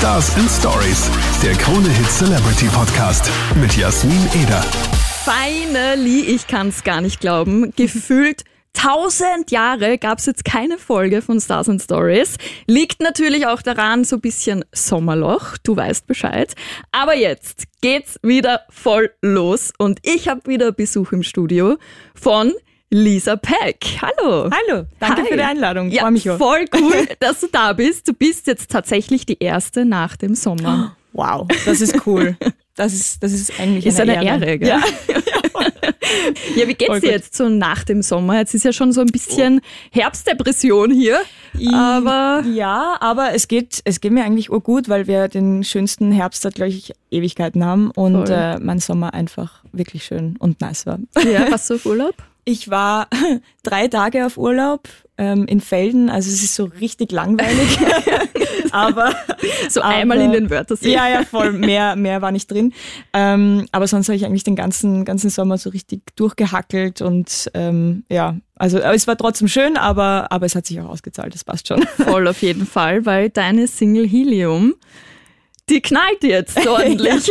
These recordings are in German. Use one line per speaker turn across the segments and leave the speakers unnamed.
Stars and Stories, der Krone Hit Celebrity Podcast mit Jasmin Eder.
Finally, ich kann es gar nicht glauben. Gefühlt tausend Jahre gab es jetzt keine Folge von Stars and Stories. Liegt natürlich auch daran, so ein bisschen Sommerloch, du weißt Bescheid. Aber jetzt geht's wieder voll los und ich habe wieder Besuch im Studio von Lisa Peck. Hallo.
Hallo, danke
Hi.
für die Einladung.
Ja,
Freue mich auch.
voll cool, dass du da bist. Du bist jetzt tatsächlich die erste nach dem Sommer.
Wow, das ist cool. Das ist, das ist eigentlich
Ist
eine,
eine Ehre, gell?
Ja.
Ja, wie geht's
Voll
dir
gut.
jetzt so nach dem Sommer? Jetzt ist ja schon so ein bisschen Herbstdepression hier. Aber
ja, aber es geht, es geht mir eigentlich urgut, weil wir den schönsten Herbst seit, glaube ich, Ewigkeiten haben und äh, mein Sommer einfach wirklich schön und nice war.
ja, warst du auf Urlaub?
Ich war drei Tage auf Urlaub ähm, in Felden, also es ist so richtig langweilig. aber
So
Aber-
einmal in den Wörtersee.
Ja, ja, voll. Mehr, mehr war nicht drin. Ähm, aber sonst habe ich eigentlich den ganzen, ganzen Sommer so richtig durchgehackelt und ähm, ja, also aber es war trotzdem schön, aber, aber es hat sich auch ausgezahlt, das passt schon.
Voll auf jeden Fall, weil deine Single Helium, die knallt jetzt ordentlich.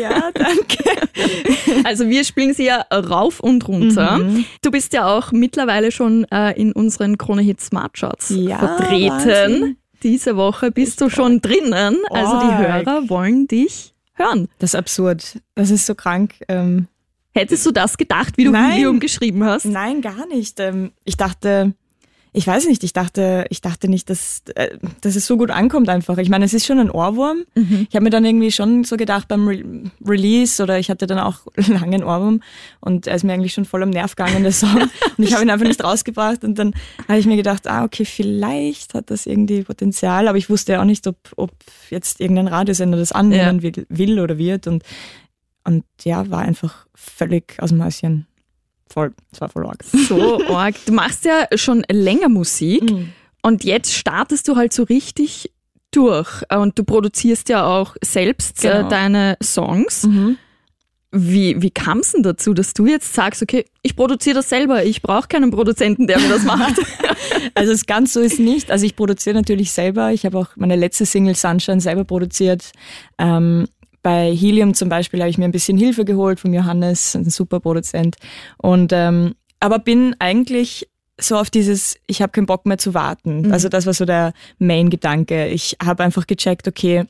ja, danke.
Also wir spielen sie ja rauf und runter.
Mhm.
Du bist ja auch mittlerweile schon äh, in unseren Krone Hit Smart Charts
Ja,
vertreten.
Wahnsinn.
Diese Woche bist du schon drinnen. Also die. Hörer wollen dich hören.
Das ist absurd. Das ist so krank. Ähm,
Hättest du das gedacht, wie du
Nein.
Helium geschrieben hast?
nein, gar nicht. Ähm, ich dachte, ich weiß nicht, ich dachte, ich dachte nicht, dass, äh, dass es so gut ankommt einfach. Ich meine, es ist schon ein Ohrwurm. Ich habe mir dann irgendwie schon so gedacht beim Re Release oder ich hatte dann auch lange einen Ohrwurm und er ist mir eigentlich schon voll am Nerv gegangen, der Song. und ich habe ihn einfach nicht rausgebracht und dann habe ich mir gedacht, ah, okay, vielleicht hat das irgendwie Potenzial, aber ich wusste ja auch nicht, ob, ob jetzt irgendein Radiosender das annehmen will, will oder wird und, und ja, war einfach völlig aus dem Häuschen. Voll, es war voll arg.
So arg. Du machst ja schon länger Musik
Mhm.
und jetzt startest du halt so richtig durch. Und du produzierst ja auch selbst äh,
Genau.
deine Songs.
Mhm.
Wie, wie kam es denn dazu, dass du jetzt sagst, okay, ich produziere das selber, ich brauche keinen Produzenten, der mir das macht?
Also es ganz so ist nicht. Also ich produziere natürlich selber. Ich habe auch meine letzte Single Sunshine selber produziert. Ähm, bei Helium zum Beispiel habe ich mir ein bisschen Hilfe geholt von Johannes, ein super Produzent. Und ähm, aber bin eigentlich so auf dieses, ich habe keinen Bock mehr zu warten. Also das war so der Main-Gedanke. Ich habe einfach gecheckt, okay,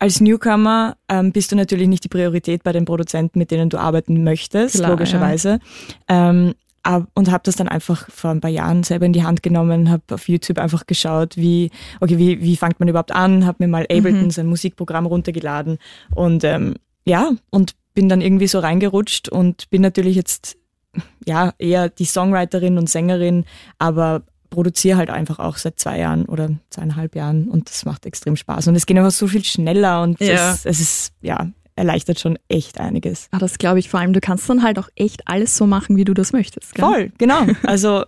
als Newcomer ähm, bist du natürlich nicht die Priorität bei den Produzenten, mit denen du arbeiten möchtest,
Klar,
logischerweise. Ähm, ab- und habe das dann einfach vor ein paar Jahren selber in die Hand genommen, habe auf YouTube einfach geschaut, wie, okay, wie, wie fängt man überhaupt an, habe mir mal Ableton, sein Musikprogramm runtergeladen und ähm, ja, und bin dann irgendwie so reingerutscht und bin natürlich jetzt ja eher die Songwriterin und Sängerin, aber produziere halt einfach auch seit zwei Jahren oder zweieinhalb Jahren und das macht extrem Spaß und es geht einfach so viel schneller und
Ja.
es, es ist ja erleichtert schon echt einiges.
Ah, das glaube ich vor allem. Du kannst dann halt auch echt alles so machen, wie du das möchtest. Gell?
Voll, genau. Also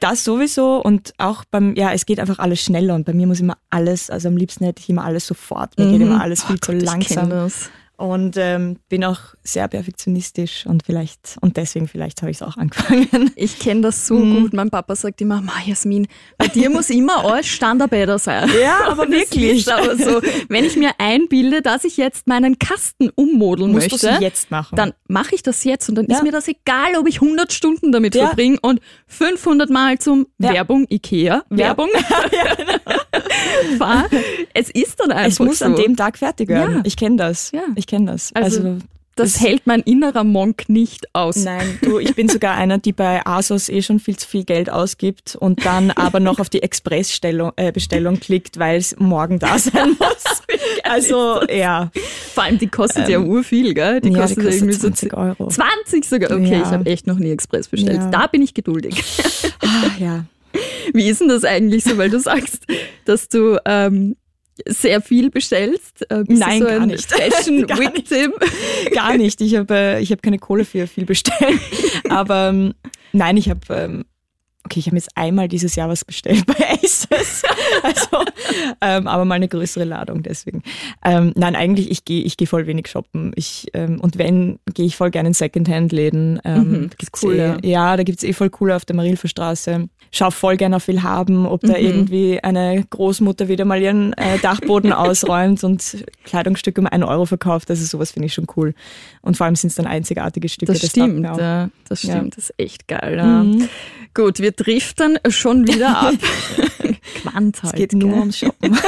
das sowieso und auch beim, ja, es geht einfach alles schneller und bei mir muss immer alles, also am liebsten hätte ich immer alles sofort, mir geht immer alles viel zu
Oh Gott, ich
langsam. Und ähm, bin auch sehr perfektionistisch und vielleicht, und deswegen vielleicht habe ich es auch angefangen.
Ich kenne das so
Mhm.
gut. Mein Papa sagt immer, Ma Jasmin, bei dir muss immer alles Standardbäder sein.
Ja, aber wirklich.
aber so. Wenn ich mir einbilde, dass ich jetzt meinen Kasten ummodeln
Musst
möchte,
jetzt machen.
dann mache ich das jetzt und dann
Ja.
ist mir das egal, ob ich 100 Stunden damit
Ja.
verbringe und 500 Mal zum
Ja.
Werbung Ikea, Werbung fahr. Es ist dann einfach
es muss
so.
an dem Tag fertig werden.
Ja.
Ich kenne das.
Ja.
Ich kenne das.
Also,
Also,
das
das-
hält mein innerer Monk nicht aus.
Nein, du, ich bin sogar einer, die bei ASOS eh schon viel zu viel Geld ausgibt und dann aber noch auf die Expressbestellung äh, Bestellung klickt, weil es morgen da sein muss. Also, ja.
Vor allem, die kostet ja urviel, gell? Die
Ähm, ja,
kostet,
die kostet
irgendwie so
20 Euro.
20 sogar. Okay,
Ja.
ich habe echt noch nie Express bestellt.
Ja.
Da bin ich geduldig.
Ah, ja.
Wie ist denn das eigentlich so, weil du sagst, dass du ähm, sehr viel bestellst? Äh, bist
Nein,
so
gar nicht.
Fashion
Gar nicht.
Victim?
Gar nicht. Ich habe äh, ich hab keine Kohle für viel bestellen. Aber ähm, nein, ich habe ähm, okay, ich habe jetzt einmal dieses Jahr was bestellt bei Aces. also, ähm, aber mal eine größere Ladung deswegen. Ähm, nein, eigentlich, ich gehe ich geh voll wenig shoppen. Ich, ähm, und wenn, gehe ich voll gerne in Secondhand-Läden. Ähm,
Mhm, das ist cool,
eh,
ja.
ja. da gibt's eh voll coole auf der Marilfer Straße. Schau voll gerne auf Willhaben, ob da
Mhm.
irgendwie eine Großmutter wieder mal ihren äh, Dachboden ausräumt und Kleidungsstücke um einen Euro verkauft. Also sowas finde ich schon cool. Und vor allem sind es dann einzigartige Stücke.
Das stimmt,
mir auch.
ja, das
Ja.
stimmt, das ist echt geil. Ja.
Mhm.
Gut, wir driften schon wieder ab. Quant
Es
halt,
geht nur ums Shoppen.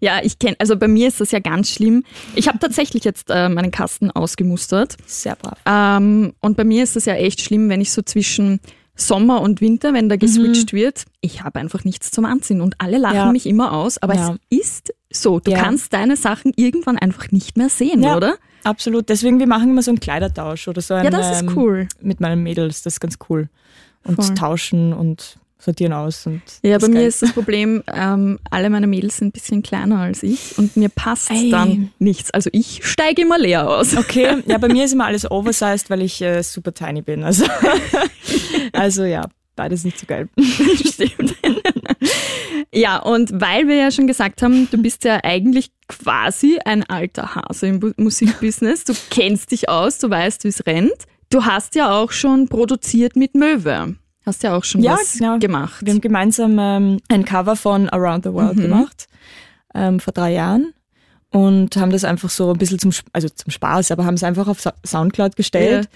Ja, ich kenne, also bei mir ist das ja ganz schlimm. Ich habe tatsächlich jetzt äh, meinen Kasten ausgemustert.
Sehr brav.
Ähm, und bei mir ist das ja echt schlimm, wenn ich so zwischen Sommer und Winter, wenn da geswitcht wird, ich habe einfach nichts zum Anziehen und alle lachen
Ja.
mich immer aus, aber
Ja.
es ist so. Du
Ja.
kannst deine Sachen irgendwann einfach nicht mehr sehen,
Ja.
oder?
Absolut. Deswegen, wir machen immer so einen Kleidertausch oder so. Ein,
Ja, das ist
ähm,
cool.
Mit meinen Mädels, das ist ganz cool. Und
Voll.
tauschen und sortieren aus. Und
Ja, bei mir ist das Problem, ähm, alle meine Mädels sind ein bisschen kleiner als ich und mir passt
Ei.
dann nichts. Also ich steige immer leer aus.
Okay, ja, bei mir ist immer alles oversized, weil ich äh, super tiny bin. Also, also ja, beides nicht so geil.
Stimmt. ja, und weil wir ja schon gesagt haben, du bist ja eigentlich quasi ein alter Hase im Bu- Musikbusiness. Du kennst dich aus, du weißt, wie es rennt. Du hast ja auch schon produziert mit Möwe. Hast ja auch schon
Ja,
was
genau.
gemacht.
Wir haben gemeinsam ähm, ein Cover von Around the World
Mhm.
gemacht, ähm, vor drei Jahren. Und haben das einfach so ein bisschen zum, also zum Spaß, aber haben es einfach auf Soundcloud gestellt.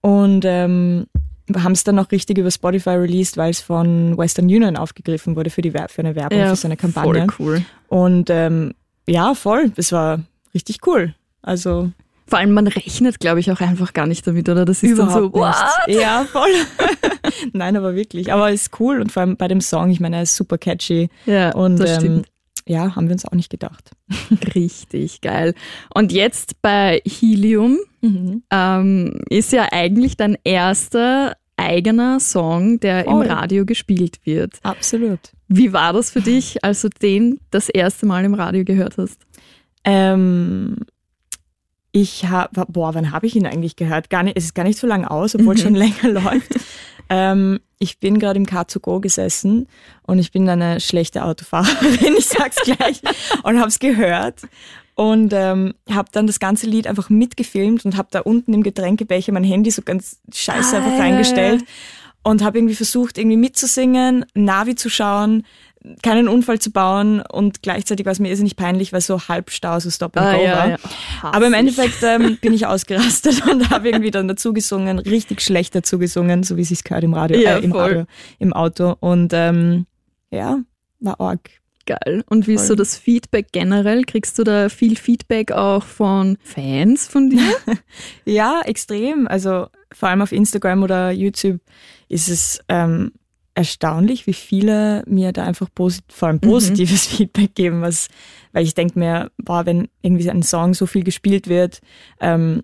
Und ähm, haben es dann auch richtig über Spotify released, weil es von Western Union aufgegriffen wurde für, die für eine Werbung,
ja,
für seine Kampagne.
Voll cool.
Und ähm, ja, voll, es war richtig cool. Also
Vor allem, man rechnet, glaube ich, auch einfach gar nicht damit, oder? Das ist dann so, what?
nicht. Ja, voll. Nein, aber wirklich. Aber es ist cool und vor allem bei dem Song, ich meine, er ist super catchy.
Ja,
Und
das
ähm,
stimmt.
ja, haben wir uns auch nicht gedacht.
Richtig geil. Und jetzt bei Helium ähm, ist ja eigentlich dein erster eigener Song, der
Voll.
im Radio gespielt wird.
Absolut.
Wie war das für dich, als du den das erste Mal im Radio gehört hast?
Ähm, ich habe, boah, wann habe ich ihn eigentlich gehört? Gar nicht, es ist gar nicht so lange aus, obwohl es schon länger läuft. Ähm, ich bin gerade im Car2Go gesessen und ich bin eine schlechte Autofahrerin, ich sag's gleich, und habe es gehört und ähm, habe dann das ganze Lied einfach mitgefilmt und habe da unten im Getränkebecher mein Handy so ganz scheiße
Ah,
einfach
ja,
reingestellt
ja.
und habe irgendwie versucht, irgendwie mitzusingen, Navi zu schauen, keinen Unfall zu bauen und gleichzeitig war es mir irrsinnig peinlich, weil so Halbstau, so Stop and
Ah,
Go
ja,
war.
ja.
Aber im. Endeffekt ähm, bin ich ausgerastet und habe irgendwie dann dazu gesungen, richtig schlecht dazu gesungen, so wie es sich gehört im Radio,
Ja,
äh, im
voll.
Radio, im Auto. Und ähm, ja, war arg.
Geil. Und wie ist so
Voll.
das Feedback generell? Kriegst du da viel Feedback auch von Fans von dir?
Ja, extrem. Also vor allem auf Instagram oder YouTube ist es ähm, erstaunlich, wie viele mir da einfach vor allem positives Feedback geben, was, weil ich denke mir, boah, wenn irgendwie ein Song so viel gespielt wird, ähm,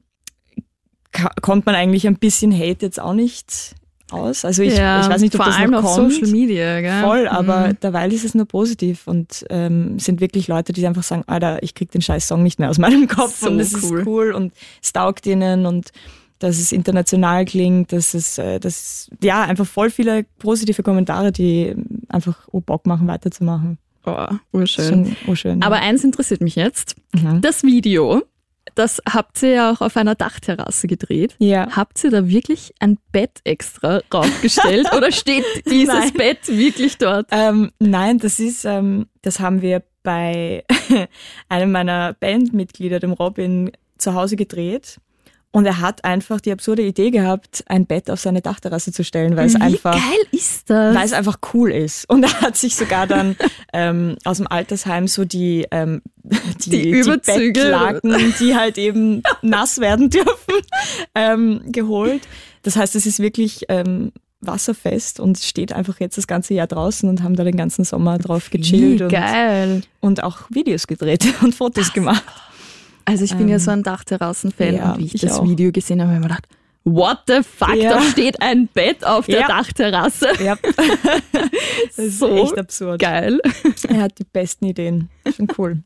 kommt man eigentlich ein bisschen Hate jetzt auch nicht aus. Also ich, ich weiß nicht, ob
vor
das
allem
noch
auf
kommt.
Social Media, gell?
Voll, aber
Mhm.
derweil ist es nur positiv und ähm, sind wirklich Leute, die einfach sagen, Alter, ich krieg den scheiß Song nicht mehr aus meinem Kopf
So
und es
cool.
ist cool und es taugt ihnen und dass es international klingt, dass es, äh, dass, ja, einfach voll viele positive Kommentare, die einfach oh, Bock machen, weiterzumachen.
Oh, urschön.
Schon urschön.
Aber eins interessiert mich jetzt.
mhm.
Das Video, das habt ihr ja auch auf einer Dachterrasse gedreht.
ja.
Habt ihr da wirklich ein Bett extra raufgestellt oder steht dieses
Nein.
Bett wirklich dort?
Ähm, nein, das ist, ähm, das haben wir bei einem meiner Bandmitglieder, dem Robin, zu Hause gedreht. Und er hat einfach die absurde Idee gehabt, ein Bett auf seine Dachterrasse zu stellen, weil es
Wie
einfach,
geil ist das?
weil es einfach cool ist. Und er hat sich sogar dann ähm, aus dem Altersheim so die, ähm, die,
Die Überzüge.
Bettlaken, die halt eben nass werden dürfen, ähm, geholt. Das heißt, es ist wirklich ähm, wasserfest und steht einfach jetzt das ganze Jahr draußen und haben da den ganzen Sommer drauf gechillt
Wie
und,
geil.
und auch Videos gedreht und Fotos gemacht.
Also ich bin ja so ein Dachterrassen-Fan
Ähm, ja,
und wie ich,
ich
das
auch.
Video gesehen habe, habe ich mir gedacht, what the fuck,
Ja.
da steht ein Bett auf der
Ja.
Dachterrasse.
Ja. Das ist
So
echt absurd.
Geil.
Er hat die besten Ideen. Schon cool.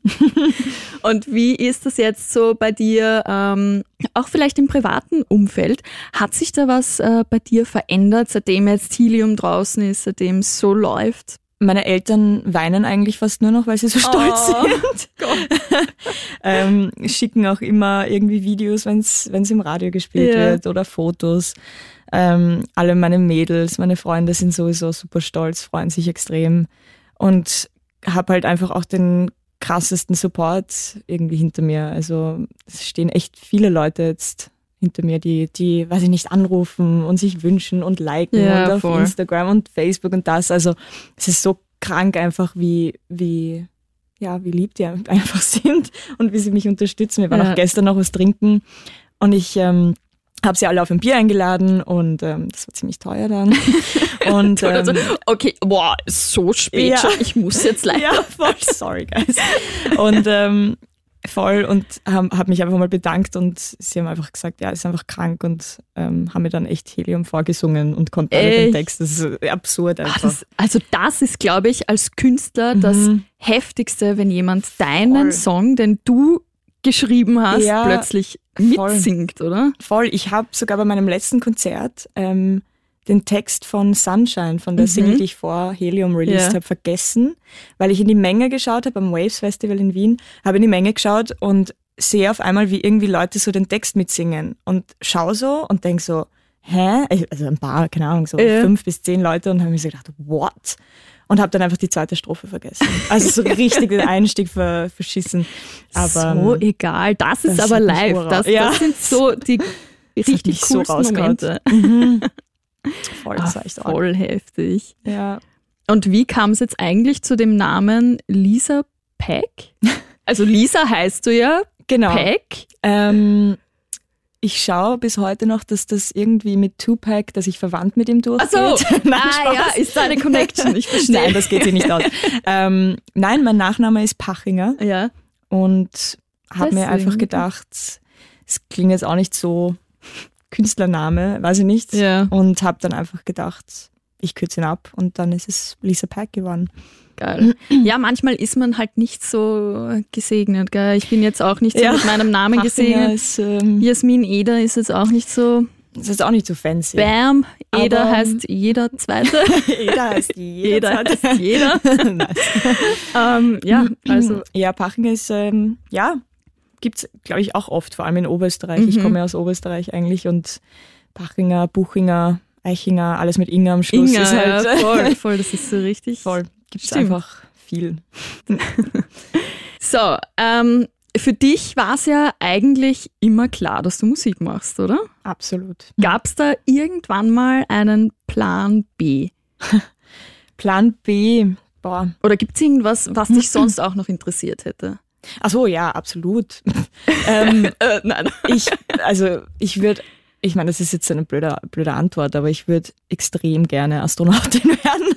Und wie ist das jetzt so bei dir, ähm, auch vielleicht im privaten Umfeld? Hat sich da was äh, bei dir verändert, seitdem jetzt Helium draußen ist, seitdem es so läuft?
Meine Eltern weinen eigentlich fast nur noch, weil sie so stolz
Oh,
sind. ähm, schicken auch immer irgendwie Videos, wenn es im Radio gespielt
Ja.
wird oder Fotos. Ähm, alle meine Mädels, meine Freunde sind sowieso super stolz, freuen sich extrem und habe halt einfach auch den krassesten Support irgendwie hinter mir. Also es stehen echt viele Leute jetzt hinter mir, die, die, weiß ich nicht, anrufen und sich wünschen und liken
Ja,
und auf
voll.
Instagram und Facebook und das. Also es ist so krank einfach, wie, wie, ja, wie lieb die einfach sind und wie sie mich unterstützen. Wir waren
Ja.
auch gestern noch was trinken und ich ähm, habe sie alle auf ein Bier eingeladen und ähm, das war ziemlich teuer dann. und ähm,
Also, okay, boah, so spät
Ja.
schon, ich muss jetzt leider.
ja, voll, sorry guys. Und ähm, voll und habe hab mich einfach mal bedankt und sie haben einfach gesagt, ja, ist einfach krank und ähm, haben mir dann echt Helium vorgesungen und konnten alle den? Text. Das ist absurd
Ah,
einfach.
das, also das ist, glaube ich, als Künstler das
Mhm.
Heftigste, wenn jemand deinen
Voll.
Song, den du geschrieben hast,
Ja,
plötzlich
voll.
mitsingt, oder?
Voll, ich habe sogar bei meinem letzten Konzert ähm, den Text von Sunshine, von der
Mhm.
Single, die ich vor Helium released
Ja.
habe, vergessen, weil ich in die Menge geschaut habe am Waves Festival in Wien, habe in die Menge geschaut und sehe auf einmal, wie irgendwie Leute so den Text mitsingen und schau so und denk so, hä? Also ein paar, keine Ahnung, so
Ja.
fünf bis zehn Leute und habe mir so gedacht, what? Und habe dann einfach die zweite Strophe vergessen. Also so richtig den Einstieg ver, verschissen. Aber
so
ähm,
egal, das ist
das
aber live. Das,
Ja.
das sind so die richtig
so.
Momente.
mhm. voll, das war echt arg.
voll heftig.
Ja.
Und wie kam es jetzt eigentlich zu dem Namen Lisa Peck? Also Lisa heißt du ja,
Genau.
Peck.
Ähm, ich schaue bis heute noch, dass das irgendwie mit Tupac, dass ich verwandt mit ihm durchgeht.
Ach so.
nein,
ah ja, ist da eine Connection, ich verstehe.
nein, das geht sich nicht aus. ähm, nein, mein Nachname ist Pachinger
Ja.
und habe mir einfach gedacht, es klingt jetzt auch nicht so Künstlername, weiß ich nicht.
Ja.
Und habe dann einfach gedacht, ich kürze ihn ab und dann ist es Lisa Pack geworden.
Geil. Ja, manchmal ist man halt nicht so gesegnet. Gell? Ich bin jetzt auch nicht so
Ja.
mit meinem Namen gesegnet.
ist, ähm,
Jasmin Eder ist jetzt auch nicht so.
das ist auch nicht so fancy.
Bam, Eder
Aber-
heißt jeder Zweite.
Jeder heißt jeder.
Jeder
Zeit.
heißt jeder.
nice.
ähm, ja, also
Ja, Pachinger ist, ähm, ja, gibt's glaube ich, auch oft, vor allem in Oberösterreich. Ich
Mhm.
komme ja aus Oberösterreich eigentlich und Pachinger, Buchinger, Eichinger, alles mit Inga am Schluss
Inga,
ist halt
ja, voll, voll, das ist so richtig.
voll. Gibt's
Stimmt.
einfach viel.
So, ähm, für dich war es ja eigentlich immer klar, dass du Musik machst, oder?
Absolut.
Gab es da irgendwann mal einen Plan B?
Plan B, boah.
Oder gibt es irgendwas, was dich sonst auch noch interessiert hätte?
Ach so, ja, absolut. ähm,
Äh, nein.
ich, also ich würde, ich meine, das ist jetzt eine blöde, blöde Antwort, aber ich würde extrem gerne Astronautin werden.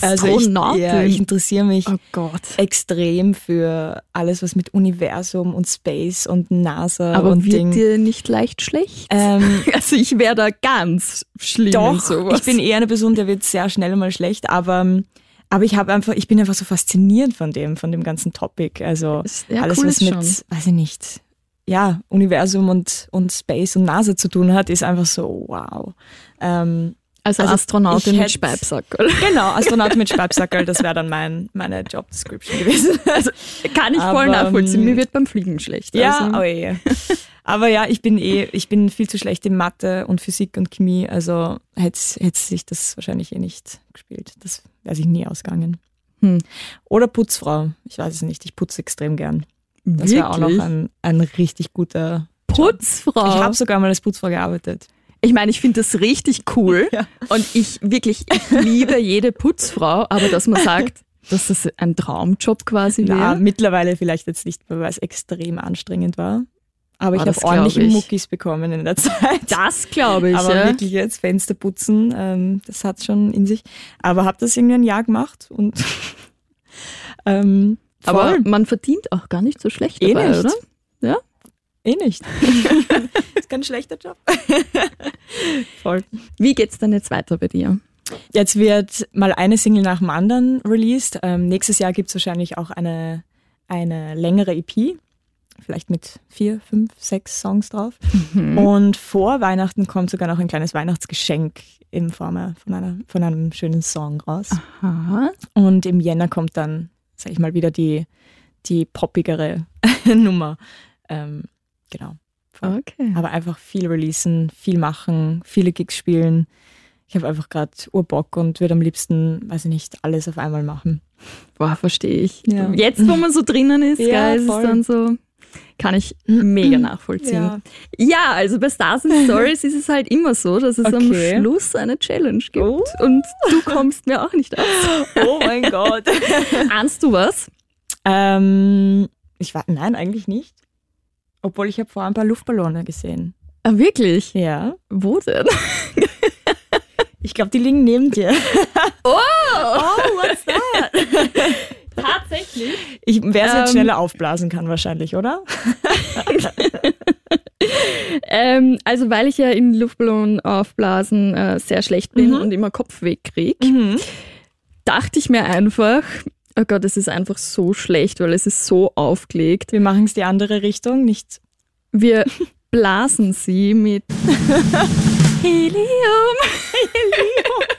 Also ich,
Astronautin?
ja, ich interessiere mich
oh
extrem für alles, was mit Universum und Space und NASA
Aber
und
wird
Ding.
dir nicht leicht schlecht?
Ähm,
also ich wäre da ganz schlimm
doch,
sowas.
ich bin eher eine Person, der wird sehr schnell mal schlecht, aber aber ich habe einfach, ich bin einfach so fasziniert von dem, von dem ganzen Topic. Also
Ja,
alles,
cool
was mit,
schon.
weiß ich nicht, ja, Universum und, und Space und NASA zu tun hat, ist einfach so, wow. Ähm,
also,
also
Astronautin mit Speibsackerl.
genau, Astronaut mit Speibsackerl, das wäre dann mein, meine Job Description gewesen.
Also kann ich voll
Aber,
nachvollziehen.
ähm,
Mir wird beim Fliegen schlecht.
Ja,
also.
oh je. Aber ja, ich bin eh, ich bin viel zu schlecht in Mathe und Physik und Chemie, also hätte sich das wahrscheinlich eh nicht gespielt. Das wäre sich nie ausgegangen.
Hm.
Oder Putzfrau, ich weiß es nicht, ich putze extrem gern. Das wäre auch noch ein, ein richtig guter.
Putzfrau.
Ich habe sogar mal als Putzfrau gearbeitet.
Ich meine, ich finde das richtig cool
Ja.
und ich wirklich, ich liebe jede Putzfrau, aber dass man sagt, dass das ein Traumjob quasi
Na,
wäre.
mittlerweile vielleicht jetzt nicht mehr, weil es extrem anstrengend war. Aber ich
Ah, das
habe ordentliche
ich.
Muckis bekommen in der Zeit.
Das glaube ich,
Aber
ja.
wirklich jetzt Fenster putzen, ähm, das hat schon in sich. Aber habe das irgendwie ein Jahr gemacht und ähm,
Aber man verdient auch gar nicht so schlecht
Eh
dabei,
nicht.
oder? Ja?
Eh nicht. kein schlechter Job. Voll.
Wie geht's dann jetzt weiter bei dir?
Jetzt wird mal eine Single nach dem anderen released. Ähm, nächstes Jahr gibt es wahrscheinlich auch eine, eine längere EP. Vielleicht mit vier, fünf, sechs Songs drauf. Und vor Weihnachten kommt sogar noch ein kleines Weihnachtsgeschenk in Form von, einer, von einem schönen Song raus.
Aha.
Und im Jänner kommt dann, sag ich mal, wieder die, die poppigere Nummer. Ähm, genau.
Okay.
Aber einfach viel releasen, viel machen, viele Gigs spielen. Ich habe einfach gerade Urbock und würde am liebsten, weiß ich nicht, alles auf einmal machen.
Boah, verstehe ich.
Ja.
Jetzt, wo man so drinnen ist,
Ja,
gell, ist es dann so, kann ich mega nachvollziehen.
Ja.
Ja, also bei Stars and Stories ist es halt immer so, dass es am
Okay.
Schluss eine Challenge gibt.
Oh.
Und du kommst mir auch nicht aus.
Oh mein Gott.
Ahnst du was?
ähm, ich war, nein, eigentlich nicht. Obwohl ich habe vorher ein paar Luftballone gesehen.
Ah, wirklich?
Ja.
Wo denn?
Ich glaube, die liegen neben dir.
Oh!
Oh, what's that?
Tatsächlich?
Ich, wer es
Ähm.
jetzt schneller aufblasen kann, wahrscheinlich, oder?
Ähm, also weil ich ja in Luftballon aufblasen äh, sehr schlecht bin und immer Kopfweh krieg, dachte ich mir einfach, oh Gott, es ist einfach so schlecht, weil es ist so aufgelegt.
Wir machen es die andere Richtung, nicht.
Wir blasen sie mit Helium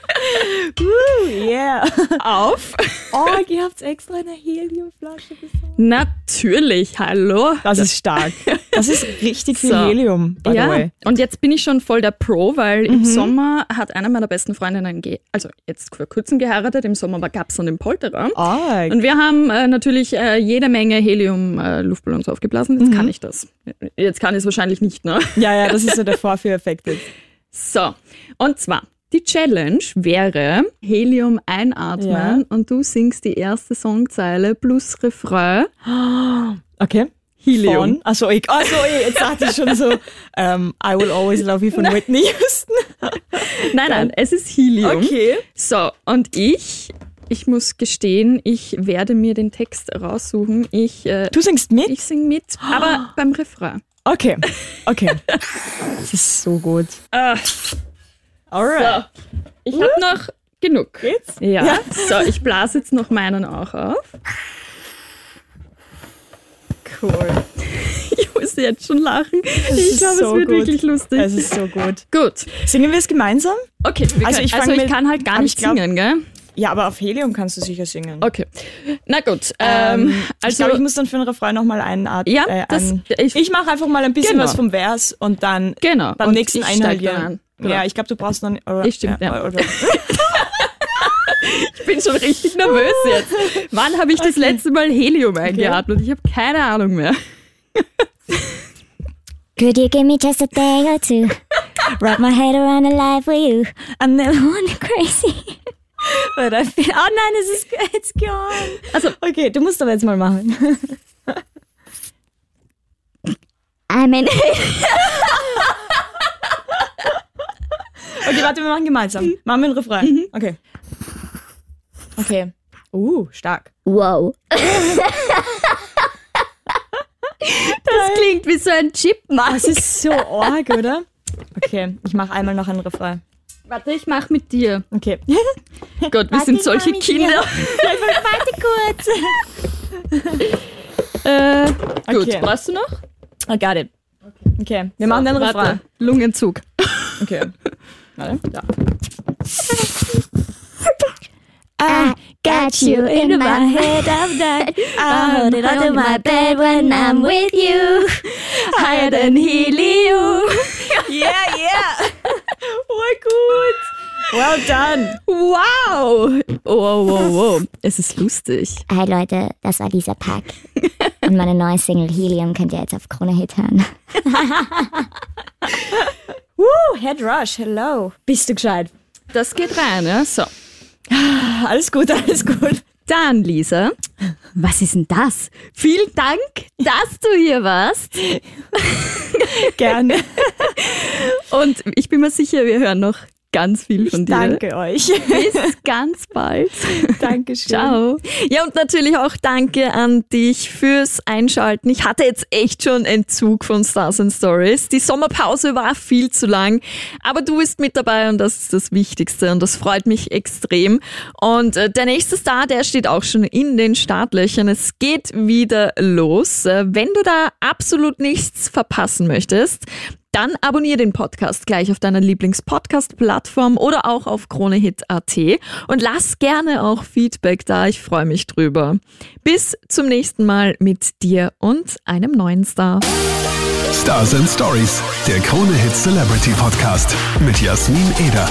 Uh, yeah.
auf.
Oh, ihr habt extra eine Heliumflasche besorgt.
Natürlich, hallo.
Das ist stark. Das ist richtig viel
So.
Helium, by the
ja,
way.
und jetzt bin ich schon voll der Pro, weil im Sommer hat einer meiner besten Freundinnen, also jetzt vor kurzem geheiratet, im Sommer gab es dann den Polterer.
Ah,
Und wir haben äh, natürlich äh, jede Menge Helium-Luftballons aufgeblasen. Jetzt kann ich das. Jetzt kann ich es wahrscheinlich nicht, ne?
ja, ja, das ist so der Vorführeffekt jetzt.
So, und zwar, die Challenge wäre Helium einatmen
Ja.
und du singst die erste Songzeile plus Refrain.
Okay.
Helium.
Von, achso, ich, achso, ich, jetzt dachte ich schon so, ähm, I will always love you von Whitney Houston.
Nein, nein, es ist Helium.
Okay.
So, und ich, ich muss gestehen, ich werde mir den Text raussuchen. Ich, äh,
Du singst mit?
ich sing mit, aber beim Refrain.
Okay, okay. Das ist so gut.
Ah,
Alright.
so. Ich habe noch genug.
Geht's?
Ja.
Ja.
So, ich blase jetzt noch meinen auch auf. Cool. Ich muss jetzt schon lachen.
Es
ich glaube,
so
es wird
gut.
wirklich lustig.
Es ist so gut.
Gut.
Singen wir es gemeinsam?
Okay, wir
Also
können,
ich
also ich kann halt gar nicht
ich glaub-
singen, gell?
Ja, aber auf Helium kannst du sicher singen.
Okay. Na gut. Ähm,
Ähm,
also,
ich glaube, ich muss dann für den Refrain nochmal einen Art.
ja,
äh,
das, ich,
ich mache einfach mal ein bisschen
Genau.
was vom Vers und dann
genau.
beim
Und
nächsten
steig dann an. Genau.
Ja, ich glaube, du brauchst dann. Oder,
Ich stimmt, ja.
Oder,
Ich bin schon richtig nervös jetzt. Wann habe ich das letzte Mal Helium eingeatmet? Ich habe keine Ahnung mehr.
Could you give me just a day or two? Wrap my head around a life with you. I never wanted crazy.
But I feel, oh nein, es ist it's gone.
Also,
Okay, du musst aber jetzt mal machen.
I'm in.
Okay, warte, wir machen gemeinsam. Machen wir einen Refrain. Okay. Okay. Uh, stark.
Whoa.
das klingt wie so ein Chipmunk.
Das ist so arg, oder? Okay, ich mache einmal noch einen Refrain.
Warte, ich mach mit dir.
Okay.
Gott, wir sind
ich
solche
mit
Kinder.
Warte kurz.
Äh, gut,
Okay.
brauchst du noch?
I got it. Okay, wir machen
Warte,
Refrain.
Lungenzug.
Okay. Warte. Ja.
I got you in my head of that. I hold it under my bed when I'm with you.
Higher than Helium.
Yeah, yeah. Voll gut. Well done.
Wow. Wow, wow, wow. Es ist lustig.
Hey Leute, das war Lisa Pack. Und meine neue Single Helium könnt ihr jetzt auf Krone Hit hören.
Woo, Head Rush, hello. Bist du gescheit?
Das geht rein, ja? So.
Alles gut, alles gut.
Dann, Lisa, was ist denn das? Vielen Dank, dass du hier warst.
Gerne.
Und ich bin mir sicher, wir hören noch ganz viel von dir.
Danke euch.
Bis ganz bald.
Dankeschön.
Ciao. Ja, und natürlich auch danke an dich fürs Einschalten. Ich hatte jetzt echt schon Entzug von Stars and Stories. Die Sommerpause war viel zu lang, aber du bist mit dabei und das ist das Wichtigste und das freut mich extrem. Und äh, der nächste Star, der steht auch schon in den Startlöchern. Es geht wieder los. Äh, wenn du da absolut nichts verpassen möchtest, dann abonniere den Podcast gleich auf deiner Lieblings-Podcast-Plattform oder auch auf KroneHit.at und lass gerne auch Feedback da. Ich freue mich drüber. Bis zum nächsten Mal mit dir und einem neuen Star.
Stars and Stories, der Krone Hit Celebrity Podcast mit Jasmin Eder.